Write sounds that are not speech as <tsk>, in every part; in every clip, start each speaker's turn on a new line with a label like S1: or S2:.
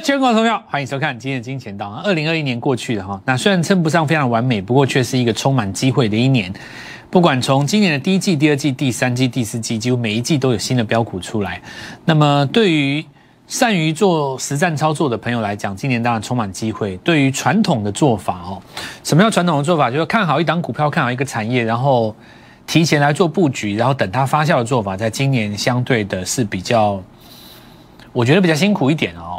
S1: 全国投票，欢迎收看今天的金钱道。二零二一年过去了哈，那虽然称不上非常完美，不过却是一个充满机会的一年。不管从今年的第一季、第二季、第三季、第四季，几乎每一季都有新的标股出来。那么对于善于做实战操作的朋友来讲，今年当然充满机会。对于传统的做法哦，什么叫传统的做法？就是看好一档股票，看好一个产业，然后提前来做布局，然后等它发酵的做法，在今年相对的是比较，我觉得比较辛苦一点哦。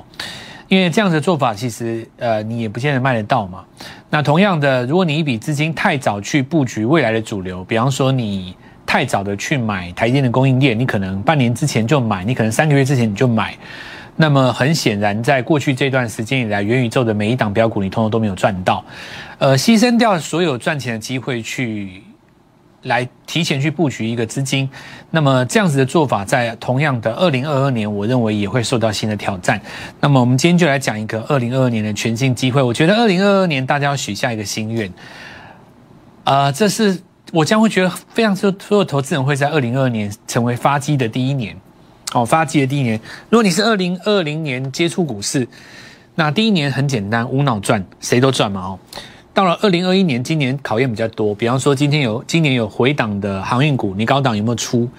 S1: 因为这样的做法，其实呃，你也不见得卖得到嘛。那同样的，如果你一笔资金太早去布局未来的主流，比方说你太早的去买台电的供应链，你可能半年之前就买，你可能三个月之前你就买，那么很显然，在过去这段时间以来，元宇宙的每一档标股，你通通都没有赚到，呃，牺牲掉所有赚钱的机会去。来提前去布局一个资金，那么这样子的做法，在同样的二零二二年，我认为也会受到新的挑战。那么我们今天就来讲一个二零二二年的全新机会。我觉得二零二二年大家要许下一个心愿，啊，这是我将会觉得非常多所有投资人会在二零二二年成为发基的第一年。哦，发基的第一年，如果你是二零二零年接触股市，那第一年很简单，无脑赚，谁都赚嘛哦。到了二零二一年，今年考验比较多。比方说，今天有今年有回档的航运股，你高档有没有出？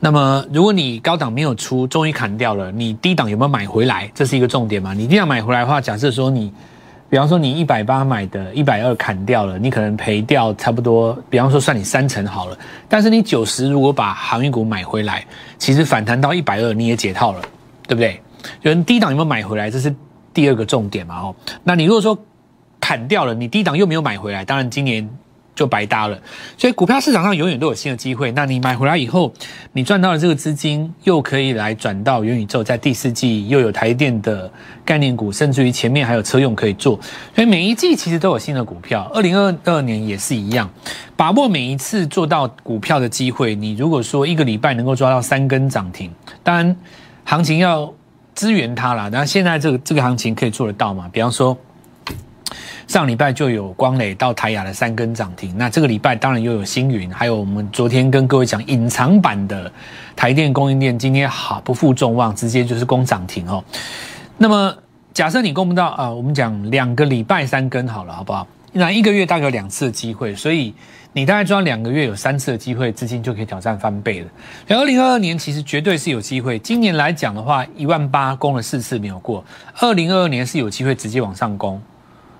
S1: 那么，如果你高档没有出，终于砍掉了，你低档有没有买回来？这是一个重点嘛？你低档买回来的话，假设说你，比方说你一百八买的，一百二砍掉了，你可能赔掉差不多。比方说算你三成好了，但是你九十如果把航运股买回来，其实反弹到一百二你也解套了，对不对？有人低档有没有买回来？这是第二个重点嘛？哦，那你如果说。砍掉了，你低档又没有买回来，当然今年就白搭了。所以股票市场上永远都有新的机会。那你买回来以后，你赚到了这个资金，又可以来转到元宇宙，在第四季又有台电的概念股，甚至于前面还有车用可以做。所以每一季其实都有新的股票。二零二二年也是一样，把握每一次做到股票的机会。你如果说一个礼拜能够抓到三根涨停，当然行情要支援它了。那现在这个这个行情可以做得到吗？比方说。上礼拜就有光磊到台雅的三根涨停，那这个礼拜当然又有星云，还有我们昨天跟各位讲隐藏版的台电供应链，今天好不负众望，直接就是攻涨停哦。那么假设你攻不到啊，我们讲两个礼拜三根好了，好不好？那一个月大概有两次的机会，所以你大概抓两个月有三次的机会，资金就可以挑战翻倍了。二零二二年其实绝对是有机会，今年来讲的话，一万八攻了四次没有过，二零二二年是有机会直接往上攻。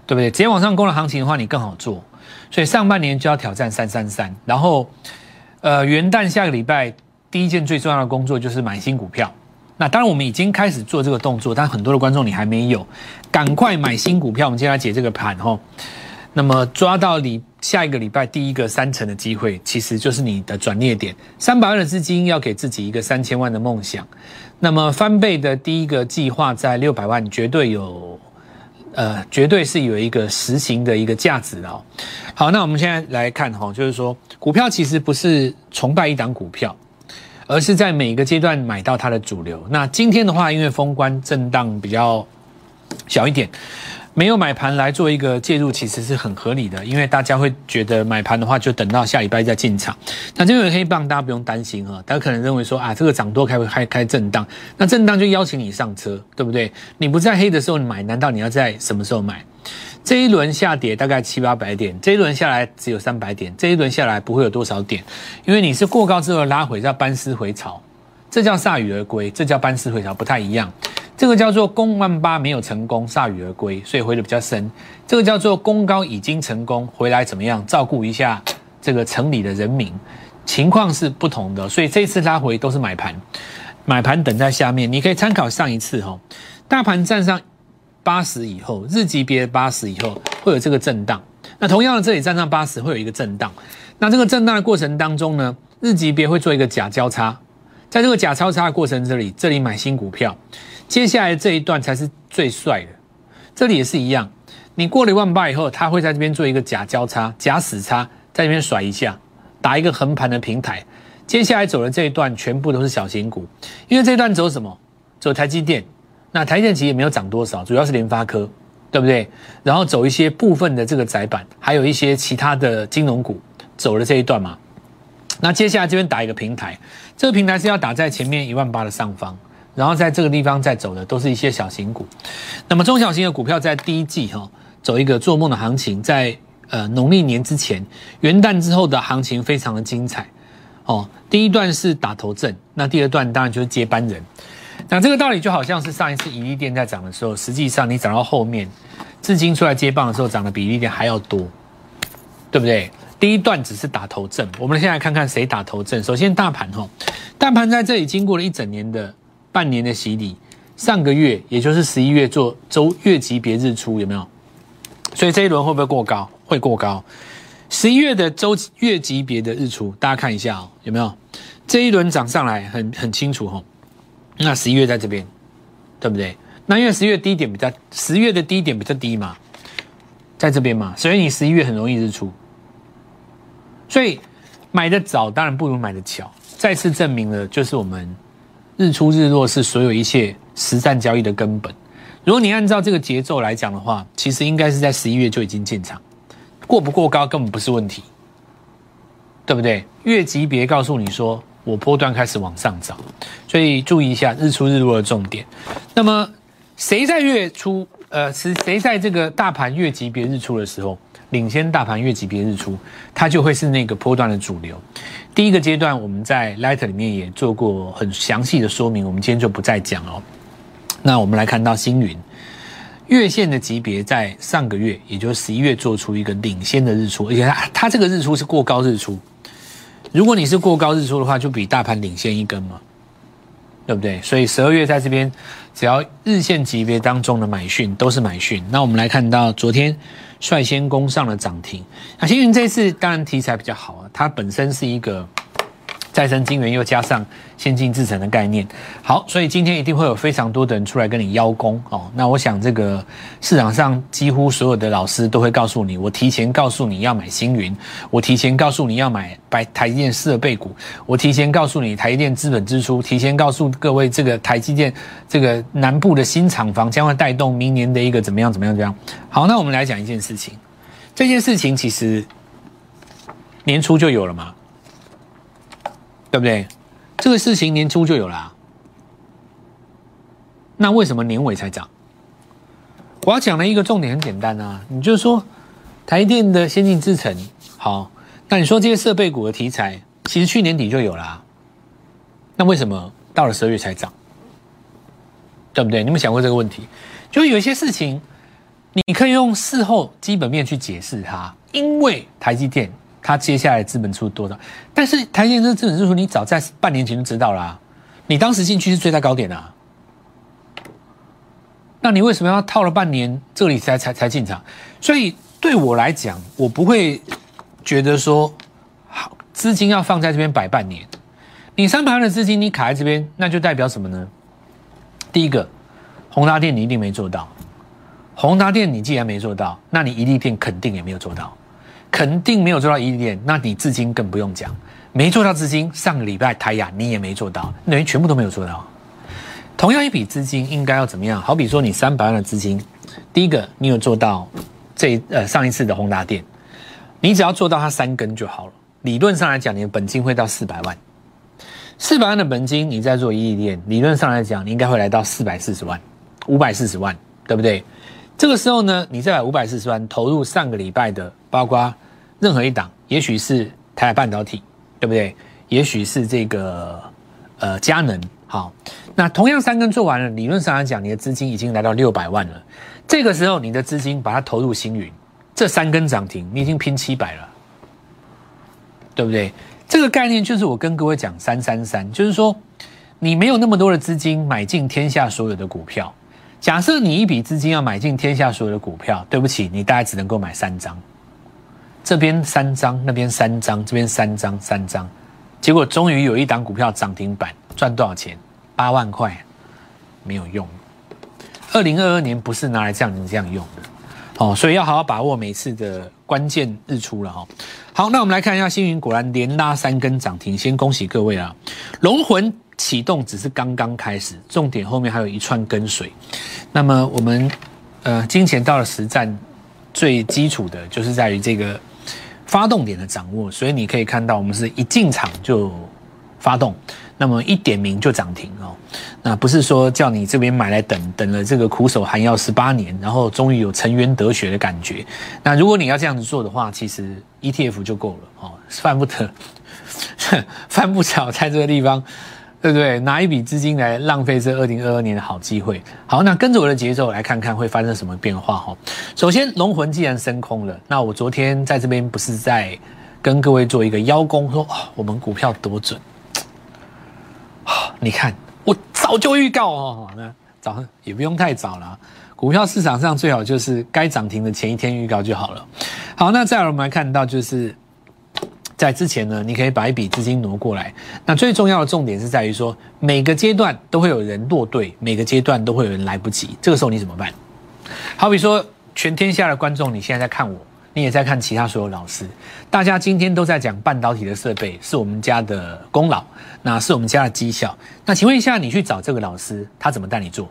S1: 对不对？直接往上攻的行情的话，你更好做。所以上半年就要挑战三三三，然后，呃，元旦下个礼拜第一件最重要的工作就是买新股票。那当然我们已经开始做这个动作，但很多的观众你还没有，赶快买新股票。我们接下来解这个盘哈。那么抓到你下一个礼拜第一个三成的机会，其实就是你的转捩点。三百万的资金要给自己一个三千万的梦想。那么翻倍的第一个计划在六百万，绝对有。呃，绝对是有一个实行的一个价值的哦。好，那我们现在来看哈，就是说股票其实不是崇拜一档股票，而是在每一个阶段买到它的主流。那今天的话，因为封关震荡比较小一点。没有买盘来做一个介入，其实是很合理的，因为大家会觉得买盘的话，就等到下礼拜再进场。那这个黑棒大家不用担心哈，大家可能认为说啊，这个涨多开会开开震荡，那震荡就邀请你上车，对不对？你不在黑的时候买，难道你要在什么时候买？这一轮下跌大概七八百点，这一轮下来只有三百点，这一轮下来不会有多少点，因为你是过高之后拉回，叫班师回朝，这叫铩羽而归，这叫班师回朝，不太一样。这个叫做攻万八没有成功，铩羽而归，所以回的比较深。这个叫做攻高已经成功，回来怎么样？照顾一下这个城里的人民，情况是不同的。所以这次拉回都是买盘，买盘等在下面。你可以参考上一次哈，大盘站上八十以后，日级别八十以后会有这个震荡。那同样的，这里站上八十会有一个震荡。那这个震荡的过程当中呢，日级别会做一个假交叉，在这个假交叉的过程这里，这里买新股票。接下来这一段才是最帅的，这里也是一样。你过了一万八以后，它会在这边做一个假交叉、假死叉，在这边甩一下，打一个横盘的平台。接下来走的这一段全部都是小型股，因为这一段走什么？走台积电。那台积电其实也没有涨多少，主要是联发科，对不对？然后走一些部分的这个窄板，还有一些其他的金融股走了这一段嘛。那接下来这边打一个平台，这个平台是要打在前面一万八的上方。然后在这个地方在走的都是一些小型股。那么中小型的股票在第一季哈走一个做梦的行情，在呃农历年之前元旦之后的行情非常的精彩哦。第一段是打头阵，那第二段当然就是接班人。那这个道理就好像是上一次宜利店在涨的时候，实际上你涨到后面，资金出来接棒的时候，涨的比宜利店还要多，对不对？第一段只是打头阵，我们现在看看谁打头阵。首先大盘哈，大盘在这里经过了一整年的半年的洗礼，上个月也就是十一月做周月级别日出有没有？所以这一轮会不会过高？会过高。十一月的周月级别的日出，大家看一下哦，有没有？这一轮涨上来很很清楚哈。那十一月在这边，对不对？那因为十月低点比较，十月的低点比较低嘛，在这边嘛，所以你十一月很容易日出。所以买的早当然不如买的巧，再次证明了就是我们日出日落是所有一切实战交易的根本。如果你按照这个节奏来讲的话，其实应该是在十一月就已经进场，过不过高根本不是问题，对不对？月级别告诉你说。我波段开始往上涨，所以注意一下日出日落的重点。那么谁在月初？呃，是谁在这个大盘月级别日出的时候领先大盘月级别日出，它就会是那个波段的主流。第一个阶段我们在 Light 里面也做过很详细的说明，我们今天就不再讲哦。那我们来看到星云月线的级别在上个月，也就是十一月做出一个领先的日出，而且它它这个日出是过高日出。如果你是过高日出的话，就比大盘领先一根嘛，对不对？所以十二月在这边，只要日线级别当中的买讯都是买讯。那我们来看到昨天率先攻上了涨停。那星云这次当然题材比较好啊，它本身是一个。再生晶圆又加上先进制程的概念，好，所以今天一定会有非常多的人出来跟你邀功哦。那我想这个市场上几乎所有的老师都会告诉你，我提前告诉你要买星云，我提前告诉你要买白台积电设备股，我提前告诉你台积电资本支出，提前告诉各位这个台积电这个南部的新厂房将会带动明年的一个怎么样怎么样怎么样。好，那我们来讲一件事情，这件事情其实年初就有了嘛。对不对？这个事情年初就有了，那为什么年尾才涨？我要讲的一个重点很简单啊，你就说台电的先进制程好，那你说这些设备股的题材，其实去年底就有了，那为什么到了十二月才涨？对不对？你们想过这个问题？就有一些事情，你可以用事后基本面去解释它，因为台积电。它接下来资本出多少？但是台积电这资本支出，你早在半年前就知道啦。你当时进去是最大高点啊，那你为什么要套了半年这里才才才进场？所以对我来讲，我不会觉得说好资金要放在这边摆半年。你三百万的资金你卡在这边，那就代表什么呢？第一个，宏达电你一定没做到。宏达电你既然没做到，那你一利电肯定也没有做到。肯定没有做到一点，那你资金更不用讲，没做到资金。上个礼拜台亚你也没做到，等于全部都没有做到。同样一笔资金应该要怎么样？好比说你三百万的资金，第一个你有做到这呃上一次的宏达店，你只要做到它三根就好了。理论上来讲，你的本金会到四百万，四百万的本金你再做一亿店，理论上来讲你应该会来到四百四十万，五百四十万，对不对？这个时候呢，你再把五百四十万投入上个礼拜的，包括。任何一档，也许是台海半导体，对不对？也许是这个呃佳能，好，那同样三根做完了，理论上来讲，你的资金已经来到六百万了。这个时候，你的资金把它投入星云，这三根涨停，你已经拼七百了，对不对？这个概念就是我跟各位讲三三三，就是说你没有那么多的资金买进天下所有的股票。假设你一笔资金要买进天下所有的股票，对不起，你大概只能够买三张。这边三张，那边三张，这边三张，三张，结果终于有一档股票涨停板，赚多少钱？八万块，没有用。二零二二年不是拿来这样这样用的，哦，所以要好好把握每次的关键日出了哈。好，那我们来看一下星云，果然连拉三根涨停，先恭喜各位啊！龙魂启动只是刚刚开始，重点后面还有一串跟随。那么我们呃，金钱到了实战，最基础的就是在于这个。发动点的掌握，所以你可以看到，我们是一进场就发动，那么一点名就涨停哦。那不是说叫你这边买来等等了这个苦守寒窑十八年，然后终于有沉冤得雪的感觉。那如果你要这样子做的话，其实 ETF 就够了哦，犯不得，<laughs> 犯不着在这个地方。对不对？拿一笔资金来浪费这二零二二年的好机会。好，那跟着我的节奏来看看会发生什么变化哈。首先，龙魂既然升空了，那我昨天在这边不是在跟各位做一个邀功，说啊，我们股票多准啊！你看，我早就预告哦，那早上也不用太早了。股票市场上最好就是该涨停的前一天预告就好了。好，那再来我们来看到就是。在之前呢，你可以把一笔资金挪过来。那最重要的重点是在于说，每个阶段都会有人落队，每个阶段都会有人来不及。这个时候你怎么办？好比说，全天下的观众，你现在在看我，你也在看其他所有老师，大家今天都在讲半导体的设备是我们家的功劳，那是我们家的绩效。那请问一下，你去找这个老师，他怎么带你做？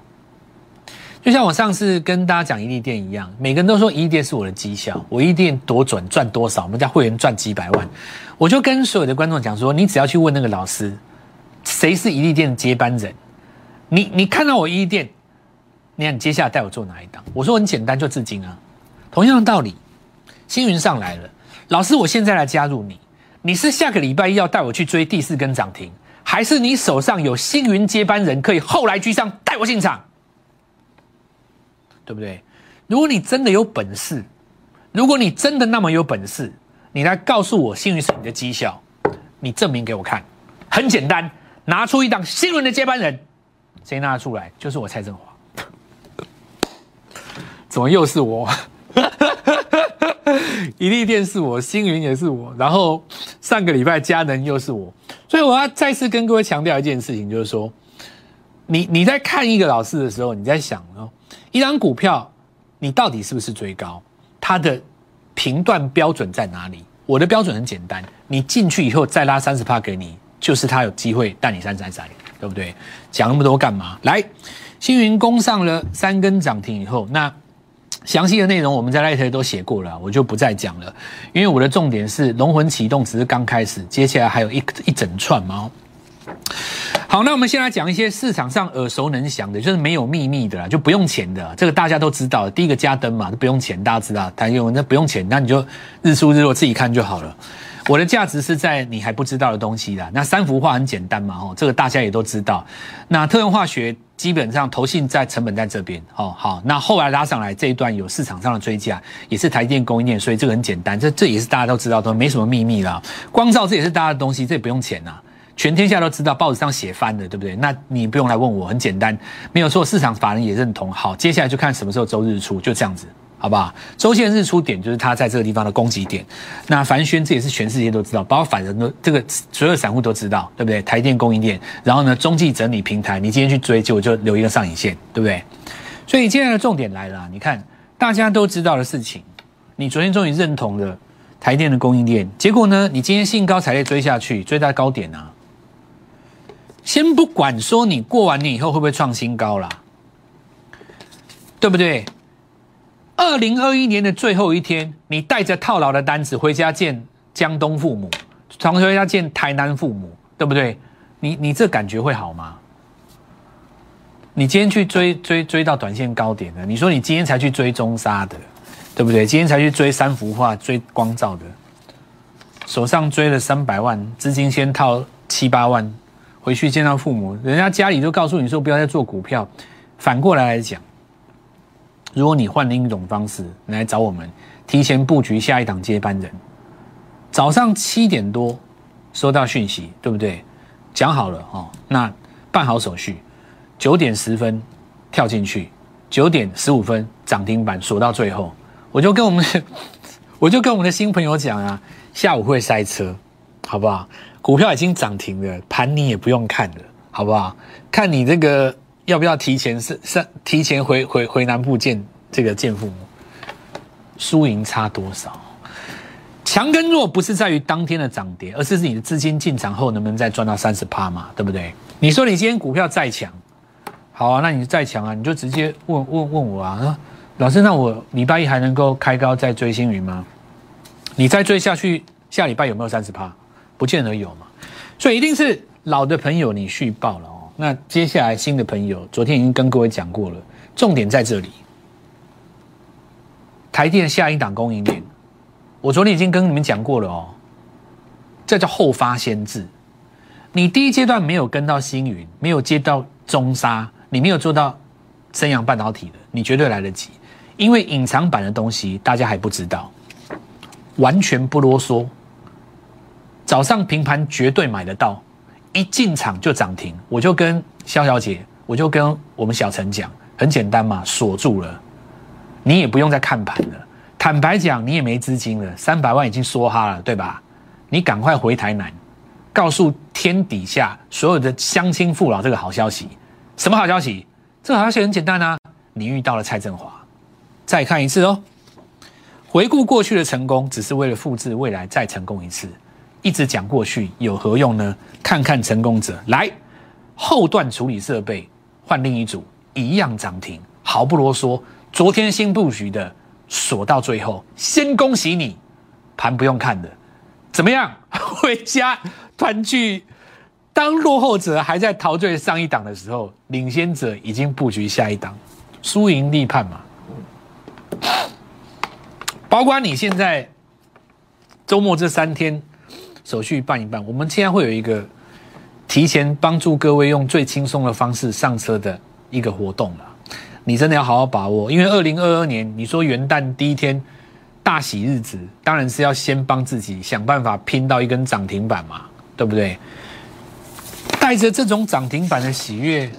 S1: 就像我上次跟大家讲一利店一样，每个人都说一利店是我的绩效，我一利店多准赚多少，我们家会员赚几百万，我就跟所有的观众讲说，你只要去问那个老师，谁是一利店的接班人，你你看到我一利店，你看你接下来带我做哪一档？我说很简单，就至今啊，同样的道理，星云上来了，老师我现在来加入你，你是下个礼拜一要带我去追第四根涨停，还是你手上有星云接班人可以后来居上带我进场？对不对？如果你真的有本事，如果你真的那么有本事，你来告诉我幸运是你的绩效，你证明给我看。很简单，拿出一档新闻的接班人，谁拿得出来？就是我蔡振华。<laughs> 怎么又是我？<laughs> 一立电是我，星云也是我，然后上个礼拜佳能又是我，所以我要再次跟各位强调一件事情，就是说，你你在看一个老师的时候，你在想哦。一张股票，你到底是不是追高？它的评断标准在哪里？我的标准很简单，你进去以后再拉三十帕给你，就是他有机会带你三三三，对不对？讲那么多干嘛？来，星云攻上了三根涨停以后，那详细的内容我们在那一都写过了，我就不再讲了，因为我的重点是龙魂启动只是刚开始，接下来还有一一整串嘛。好，那我们先来讲一些市场上耳熟能详的，就是没有秘密的啦，就不用钱的，这个大家都知道。第一个加灯嘛，不用钱，大家知道。台用那不用钱，那你就日出日落自己看就好了。我的价值是在你还不知道的东西啦。那三幅画很简单嘛，哦，这个大家也都知道。那特用化学基本上投信在成本在这边，哦，好，那后来拉上来这一段有市场上的追加，也是台电供应链，所以这个很简单，这这也是大家都知道，都没什么秘密啦。光照这也是大家的东西，这也不用钱呐。全天下都知道，报纸上写翻的，对不对？那你不用来问我，很简单，没有错。市场法人也认同。好，接下来就看什么时候周日出，就这样子，好不好？周线日出点就是它在这个地方的攻击点。那凡轩这也是全世界都知道，包括法人都这个所有散户都知道，对不对？台电供应链，然后呢，中继整理平台，你今天去追，结果就留一个上影线，对不对？所以接下来的重点来了，你看大家都知道的事情，你昨天终于认同了台电的供应链，结果呢，你今天兴高采烈追下去，追到高点啊。先不管说你过完年以后会不会创新高啦，对不对？二零二一年的最后一天，你带着套牢的单子回家见江东父母，从回家见台南父母，对不对？你你这感觉会好吗？你今天去追追追到短线高点的，你说你今天才去追中沙的，对不对？今天才去追三幅画、追光照的，手上追了三百万，资金先套七八万。回去见到父母，人家家里都告诉你说不要再做股票。反过来来讲，如果你换另一种方式来找我们，提前布局下一档接班人，早上七点多收到讯息，对不对？讲好了哦，那办好手续，九点十分跳进去，九点十五分涨停板锁到最后，我就跟我们，<laughs> 我就跟我们的新朋友讲啊，下午会塞车，好不好？股票已经涨停了，盘你也不用看了，好不好？看你这个要不要提前是是提前回回回南部见这个见父母，输赢差多少？强跟弱不是在于当天的涨跌，而是你的资金进场后能不能再赚到三十趴嘛？对不对？你说你今天股票再强，好啊，那你再强啊，你就直接问问问我啊，老师，那我礼拜一还能够开高再追星云吗？你再追下去，下礼拜有没有三十趴？不见得有嘛，所以一定是老的朋友你续报了哦。那接下来新的朋友，昨天已经跟各位讲过了，重点在这里。台电下一档供应链，我昨天已经跟你们讲过了哦。这叫后发先至。你第一阶段没有跟到星云，没有接到中沙，你没有做到升阳半导体的，你绝对来得及。因为隐藏版的东西大家还不知道，完全不啰嗦。早上平盘绝对买得到，一进场就涨停。我就跟肖小姐，我就跟我们小陈讲，很简单嘛，锁住了，你也不用再看盘了。坦白讲，你也没资金了，三百万已经梭哈了，对吧？你赶快回台南，告诉天底下所有的乡亲父老这个好消息。什么好消息？这个好消息很简单啊，你遇到了蔡振华。再看一次哦，回顾过去的成功，只是为了复制未来再成功一次。一直讲过去有何用呢？看看成功者来，后段处理设备换另一组，一样涨停，毫不啰嗦。昨天新布局的锁到最后，先恭喜你，盘不用看的，怎么样？回家团聚。当落后者还在陶醉上一档的时候，领先者已经布局下一档，输赢立判嘛。包括你现在周末这三天手续办一办，我们现在会有一个提前帮助各位用最轻松的方式上车的一个活动了。你真的要好好把握，因为二零二二年你说元旦第一天大喜日子，当然是要先帮自己想办法拼到一根涨停板嘛，对不对？带着这种涨停板的喜悦，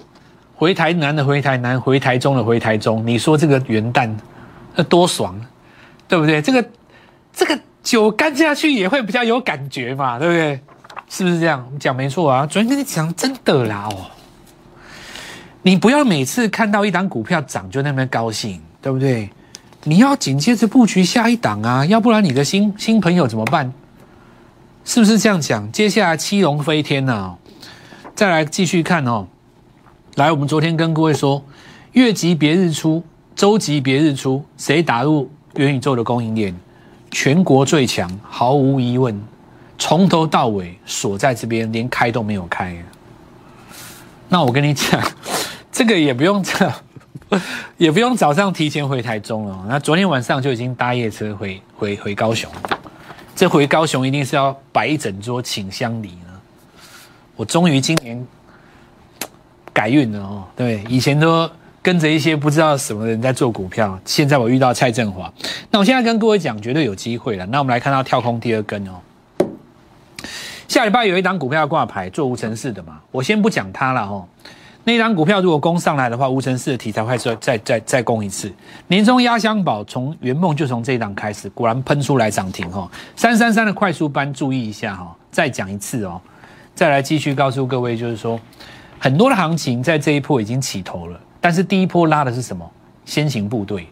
S1: 回台南的回台南，回台中的回台中，你说这个元旦？那多爽，对不对？这个这个酒干下去也会比较有感觉嘛，对不对？是不是这样？讲没错啊。昨天跟你讲真的啦哦，你不要每次看到一档股票涨就那么高兴，对不对？你要紧接着布局下一档啊，要不然你的新新朋友怎么办？是不是这样讲？接下来七龙飞天呐，再来继续看哦。来，我们昨天跟各位说，月级别日出。周级别日出，谁打入元宇宙的供应链？全国最强，毫无疑问。从头到尾锁在这边，连开都没有开。那我跟你讲，<laughs> 这个也不用这，<laughs> 也不用早上提前回台中了。那昨天晚上就已经搭夜车回回回高雄。这回高雄一定是要摆一整桌请香礼了。我终于今年 <tsk> 改运了哦。对，以前都。跟着一些不知道什么人在做股票，现在我遇到蔡振华，那我现在跟各位讲，绝对有机会了。那我们来看到跳空第二根哦，下礼拜有一档股票挂牌做无尘室的嘛，我先不讲它了哦。那档股票如果攻上来的话，无尘室的题材会再再再再攻一次。年终压箱宝从圆梦就从这一档开始，果然喷出来涨停哦。三三三的快速班注意一下哈，再讲一次哦，再来继续告诉各位，就是说很多的行情在这一波已经起头了。但是第一波拉的是什么？先行部队。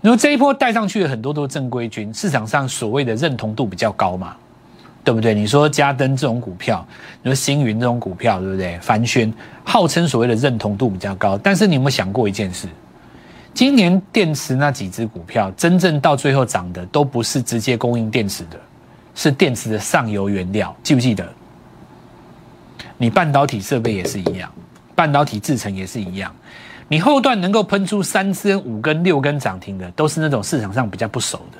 S1: 你说这一波带上去的很多都是正规军，市场上所谓的认同度比较高嘛，对不对？你说嘉登这种股票，你说星云这种股票，对不对？凡轩号称所谓的认同度比较高，但是你有没有想过一件事？今年电池那几只股票，真正到最后涨的都不是直接供应电池的，是电池的上游原料，记不记得？你半导体设备也是一样，半导体制成也是一样。你后段能够喷出三根、五根、六根涨停的，都是那种市场上比较不熟的。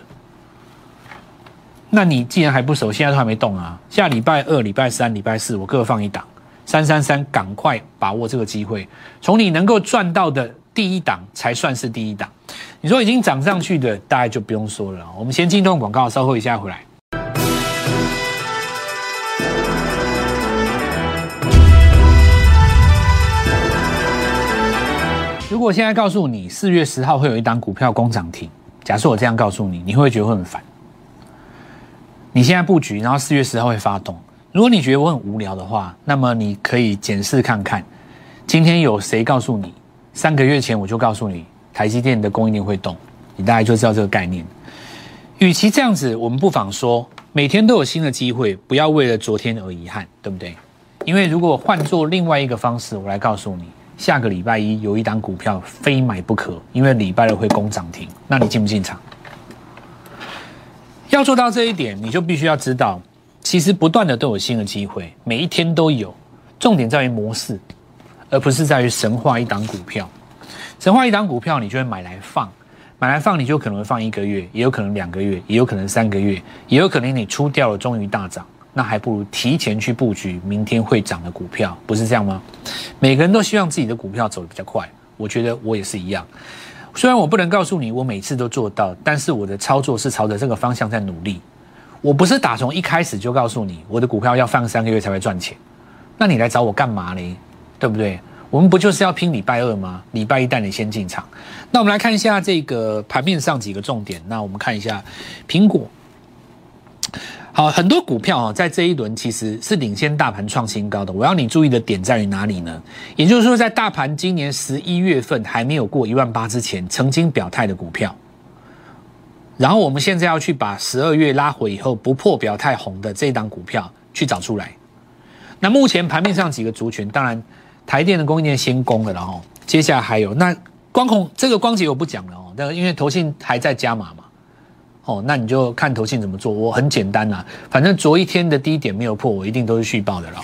S1: 那你既然还不熟，现在都还没动啊？下礼拜二、礼拜三、礼拜四，我各放一档，三三三，赶快把握这个机会。从你能够赚到的第一档才算是第一档。你说已经涨上去的，大概就不用说了。我们先进段广告，稍后一下回来。果现在告诉你四月十号会有一档股票攻涨停，假设我这样告诉你，你会不会觉得会很烦？你现在布局，然后四月十号会发动。如果你觉得我很无聊的话，那么你可以检视看看，今天有谁告诉你？三个月前我就告诉你，台积电的供应链会动，你大概就知道这个概念。与其这样子，我们不妨说，每天都有新的机会，不要为了昨天而遗憾，对不对？因为如果换做另外一个方式，我来告诉你。下个礼拜一有一档股票非买不可，因为礼拜二会攻涨停，那你进不进场？要做到这一点，你就必须要知道其实不断的都有新的机会，每一天都有。重点在于模式，而不是在于神话一档股票。神话一档股票，你就会买来放，买来放，你就可能会放一个月，也有可能两个月，也有可能三个月，也有可能你出掉了，终于大涨，那还不如提前去布局明天会涨的股票，不是这样吗？每个人都希望自己的股票走得比较快，我觉得我也是一样。虽然我不能告诉你我每次都做到，但是我的操作是朝着这个方向在努力。我不是打从一开始就告诉你我的股票要放三个月才会赚钱，那你来找我干嘛呢？对不对？我们不就是要拼礼拜二吗？礼拜一带你先进场。那我们来看一下这个盘面上几个重点。那我们看一下苹果。好，很多股票啊，在这一轮其实是领先大盘创新高的。我要你注意的点在于哪里呢？也就是说，在大盘今年十一月份还没有过一万八之前，曾经表态的股票。然后我们现在要去把十二月拉回以后不破表态红的这一档股票去找出来。那目前盘面上几个族群，当然台电的供应链先攻了，然后接下来还有那光控这个光洁我不讲了哦，那因为投信还在加码嘛。哦，那你就看投信怎么做。我很简单啦，反正昨一天的低点没有破，我一定都是续报的了。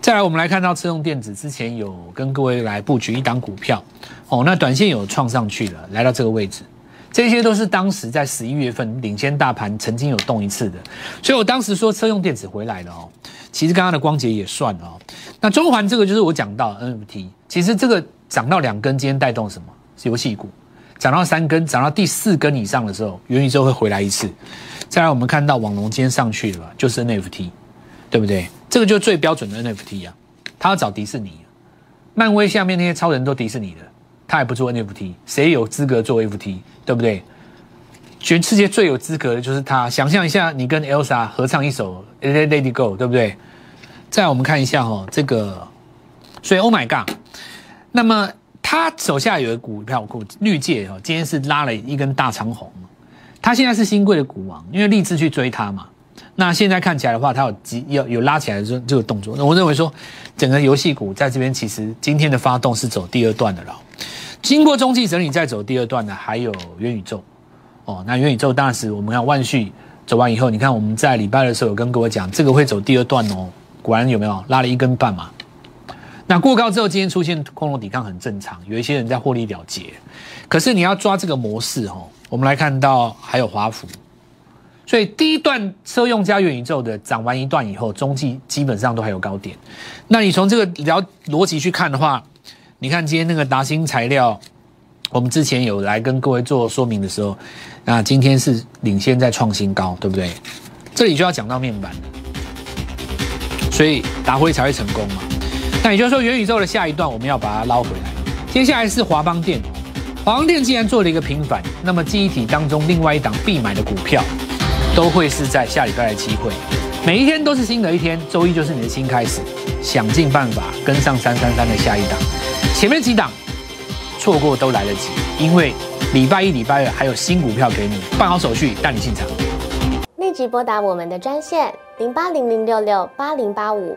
S1: 再来，我们来看到车用电子之前有跟各位来布局一档股票，哦，那短线有创上去了，来到这个位置，这些都是当时在十一月份领先大盘曾经有动一次的，所以我当时说车用电子回来了哦。其实刚刚的光捷也算哦。那中环这个就是我讲到 NFT，其实这个涨到两根，今天带动什么？游戏股。涨到三根，涨到第四根以上的时候，元宇宙会回来一次。再来，我们看到网龙今天上去了，就是 NFT，对不对？这个就是最标准的 NFT 啊。他要找迪士尼，漫威下面那些超人都迪士尼的，他还不做 NFT，谁有资格做 NFT？对不对？全世界最有资格的就是他。想象一下，你跟 Elsa 合唱一首《Let It Go》，对不对？再来，我们看一下哈，这个，所以 Oh my God，那么。他手下有个股票股绿界哦，今天是拉了一根大长红，他现在是新贵的股王，因为立志去追他嘛。那现在看起来的话，他有急有有拉起来的这这个动作。那我认为说，整个游戏股在这边其实今天的发动是走第二段的了。经过中期整理再走第二段的还有元宇宙哦。那元宇宙当时我们看万续走完以后，你看我们在礼拜的时候有跟各位讲，这个会走第二段哦。果然有没有拉了一根半嘛？那过高之后，今天出现空头抵抗很正常，有一些人在获利了结。可是你要抓这个模式哦，我们来看到还有华孚，所以第一段车用加元宇宙的涨完一段以后，中继基本上都还有高点。那你从这个聊逻辑去看的话，你看今天那个达新材料，我们之前有来跟各位做说明的时候，那今天是领先在创新高，对不对？这里就要讲到面板所以达辉才会成功嘛。那也就是说，元宇宙的下一段我们要把它捞回来。接下来是华邦电，华邦电既然做了一个平反，那么记忆体当中另外一档必买的股票，都会是在下礼拜的机会。每一天都是新的一天，周一就是你的新开始，想尽办法跟上三三三的下一档。前面几档错过都来得及，因为礼拜一、礼拜二还有新股票给你，办好手续带你进场。
S2: 立即拨打我们的专线零八零零六六八零八五。